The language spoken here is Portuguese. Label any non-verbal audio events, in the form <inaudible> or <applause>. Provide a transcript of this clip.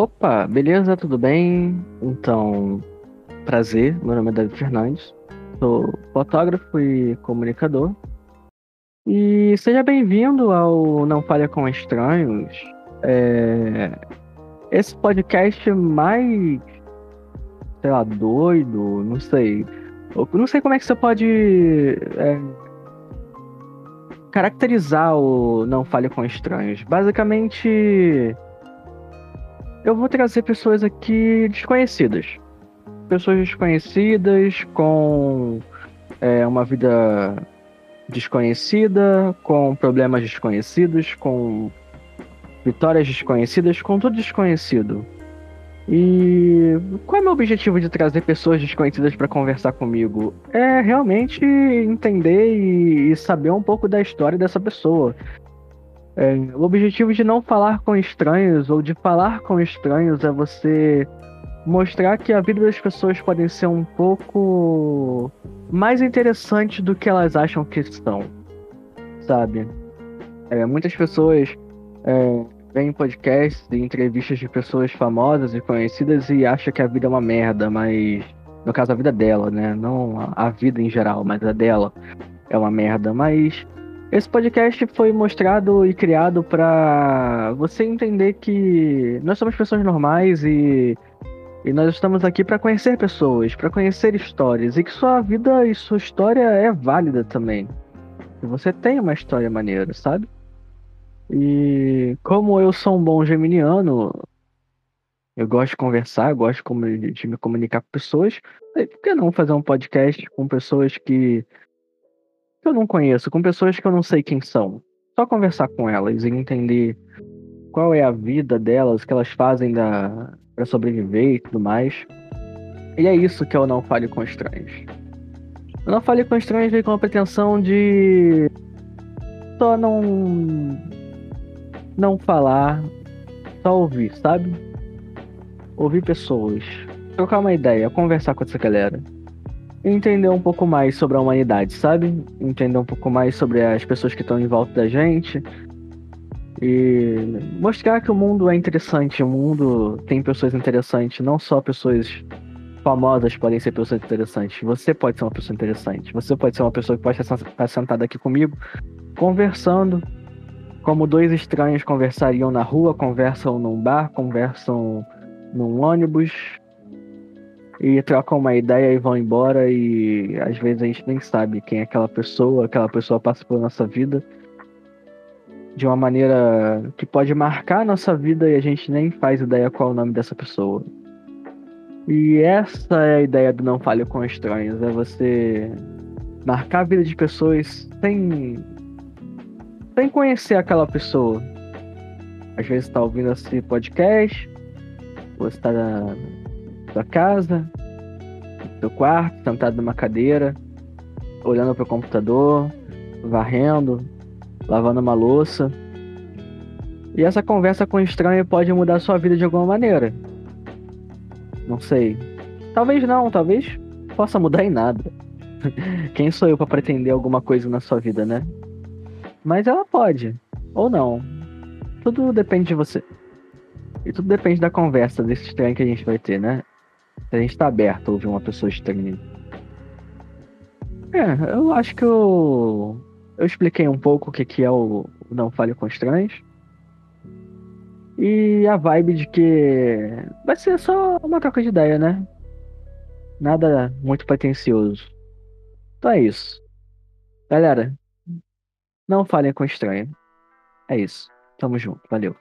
Opa, beleza? Tudo bem? Então, prazer. Meu nome é David Fernandes. Sou fotógrafo e comunicador. E seja bem-vindo ao Não Falha com Estranhos. É... Esse podcast mais, sei lá, doido, não sei. Eu não sei como é que você pode é... caracterizar o Não Falha com Estranhos. Basicamente eu vou trazer pessoas aqui desconhecidas. Pessoas desconhecidas com é, uma vida desconhecida, com problemas desconhecidos, com vitórias desconhecidas, com tudo desconhecido. E qual é o meu objetivo de trazer pessoas desconhecidas para conversar comigo? É realmente entender e, e saber um pouco da história dessa pessoa. É, o objetivo de não falar com estranhos ou de falar com estranhos é você mostrar que a vida das pessoas pode ser um pouco mais interessante do que elas acham que são, sabe? É, muitas pessoas é, veem podcasts e entrevistas de pessoas famosas e conhecidas e acham que a vida é uma merda, mas no caso a vida dela, né? Não a vida em geral, mas a dela é uma merda, mas esse podcast foi mostrado e criado para você entender que nós somos pessoas normais e, e nós estamos aqui para conhecer pessoas, para conhecer histórias e que sua vida e sua história é válida também. Você tem uma história maneira, sabe? E como eu sou um bom geminiano, eu gosto de conversar, gosto de me comunicar com pessoas. Por que não fazer um podcast com pessoas que que eu não conheço, com pessoas que eu não sei quem são. Só conversar com elas e entender qual é a vida delas, o que elas fazem da para sobreviver e tudo mais. E é isso que eu não fale com estranhos. Eu não fale com estranhos veio com a pretensão de só não não falar, só ouvir, sabe? Ouvir pessoas, trocar uma ideia, conversar com essa galera entender um pouco mais sobre a humanidade, sabe? Entender um pouco mais sobre as pessoas que estão em volta da gente. E mostrar que o mundo é interessante, o mundo tem pessoas interessantes, não só pessoas famosas podem ser pessoas interessantes. Você pode ser uma pessoa interessante. Você pode ser uma pessoa que pode estar sentada aqui comigo, conversando, como dois estranhos conversariam na rua, conversam num bar, conversam num ônibus, e trocam uma ideia e vão embora e às vezes a gente nem sabe quem é aquela pessoa, aquela pessoa passa pela nossa vida de uma maneira que pode marcar a nossa vida e a gente nem faz ideia qual é o nome dessa pessoa. E essa é a ideia do Não Fale com Estranhos, é você marcar a vida de pessoas sem sem conhecer aquela pessoa. Às vezes está ouvindo esse podcast, ou está sua casa, no seu quarto, sentado numa cadeira, olhando para o computador, varrendo, lavando uma louça. E essa conversa com o estranho pode mudar sua vida de alguma maneira. Não sei. Talvez não, talvez possa mudar em nada. <laughs> Quem sou eu para pretender alguma coisa na sua vida, né? Mas ela pode, ou não. Tudo depende de você. E tudo depende da conversa desse estranho que a gente vai ter, né? A gente tá aberto a ouvir uma pessoa estranha. É, eu acho que eu, eu expliquei um pouco o que, que é o Não Fale com Estranhos. E a vibe de que vai ser só uma troca de ideia, né? Nada muito pretencioso. Então é isso. Galera, não falem com estranho. É isso. Tamo junto. Valeu.